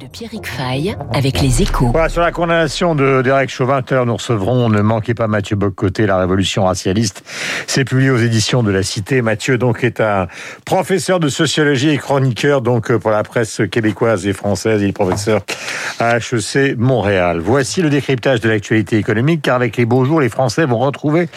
de Pierrick Fay avec les échos. Voilà, sur la condamnation de Derek Chauvin, nous recevrons, ne manquez pas Mathieu Boccoté, La Révolution racialiste. C'est publié aux éditions de La Cité. Mathieu, donc, est un professeur de sociologie et chroniqueur, donc, pour la presse québécoise et française. Il est professeur à HEC Montréal. Voici le décryptage de l'actualité économique, car avec les beaux jours, les Français vont retrouver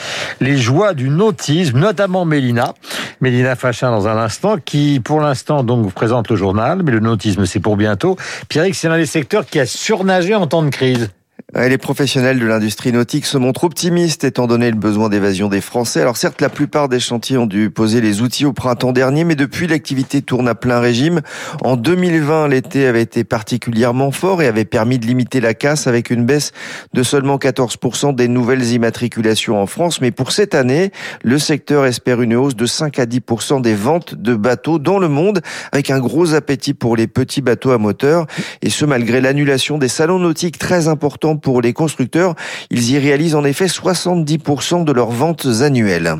les joies du nautisme, notamment Mélina. Mélina Fachin dans un instant, qui, pour l'instant, donc, vous présente le journal, mais le nautisme, c'est pour bientôt. Pierrick, c'est l'un des secteurs qui a surnagé en temps de crise. Les professionnels de l'industrie nautique se montrent optimistes étant donné le besoin d'évasion des Français. Alors certes, la plupart des chantiers ont dû poser les outils au printemps dernier, mais depuis l'activité tourne à plein régime. En 2020, l'été avait été particulièrement fort et avait permis de limiter la casse avec une baisse de seulement 14% des nouvelles immatriculations en France. Mais pour cette année, le secteur espère une hausse de 5 à 10% des ventes de bateaux dans le monde, avec un gros appétit pour les petits bateaux à moteur. Et ce, malgré l'annulation des salons nautiques très importants pour les constructeurs. Ils y réalisent en effet 70% de leurs ventes annuelles.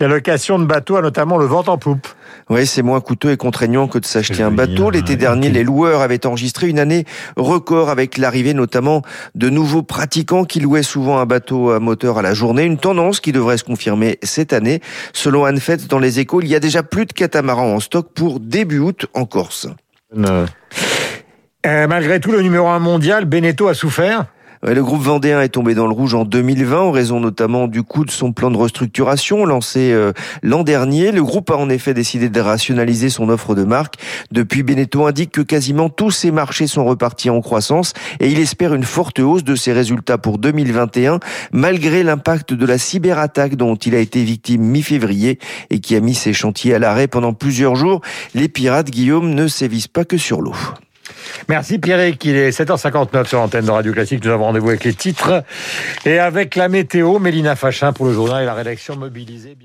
La location de bateaux a notamment le vent en poupe. Oui, c'est moins coûteux et contraignant que de s'acheter un bateau. L'été dernier, les loueurs avaient enregistré une année record avec l'arrivée notamment de nouveaux pratiquants qui louaient souvent un bateau à moteur à la journée. Une tendance qui devrait se confirmer cette année. Selon Anne Fett, dans les échos, il y a déjà plus de catamarans en stock pour début août en Corse. Euh, malgré tout, le numéro un mondial, Beneteau a souffert le groupe vendéen est tombé dans le rouge en 2020 en raison notamment du coût de son plan de restructuration lancé euh, l'an dernier. Le groupe a en effet décidé de rationaliser son offre de marque. Depuis, Beneteau indique que quasiment tous ses marchés sont repartis en croissance et il espère une forte hausse de ses résultats pour 2021 malgré l'impact de la cyberattaque dont il a été victime mi-février et qui a mis ses chantiers à l'arrêt pendant plusieurs jours. Les pirates, Guillaume, ne sévissent pas que sur l'eau. Merci Pierrick, il est 7h59 sur l'antenne de Radio Classique. Nous avons rendez-vous avec les titres et avec la météo. Mélina Fachin pour le journal et la rédaction mobilisée.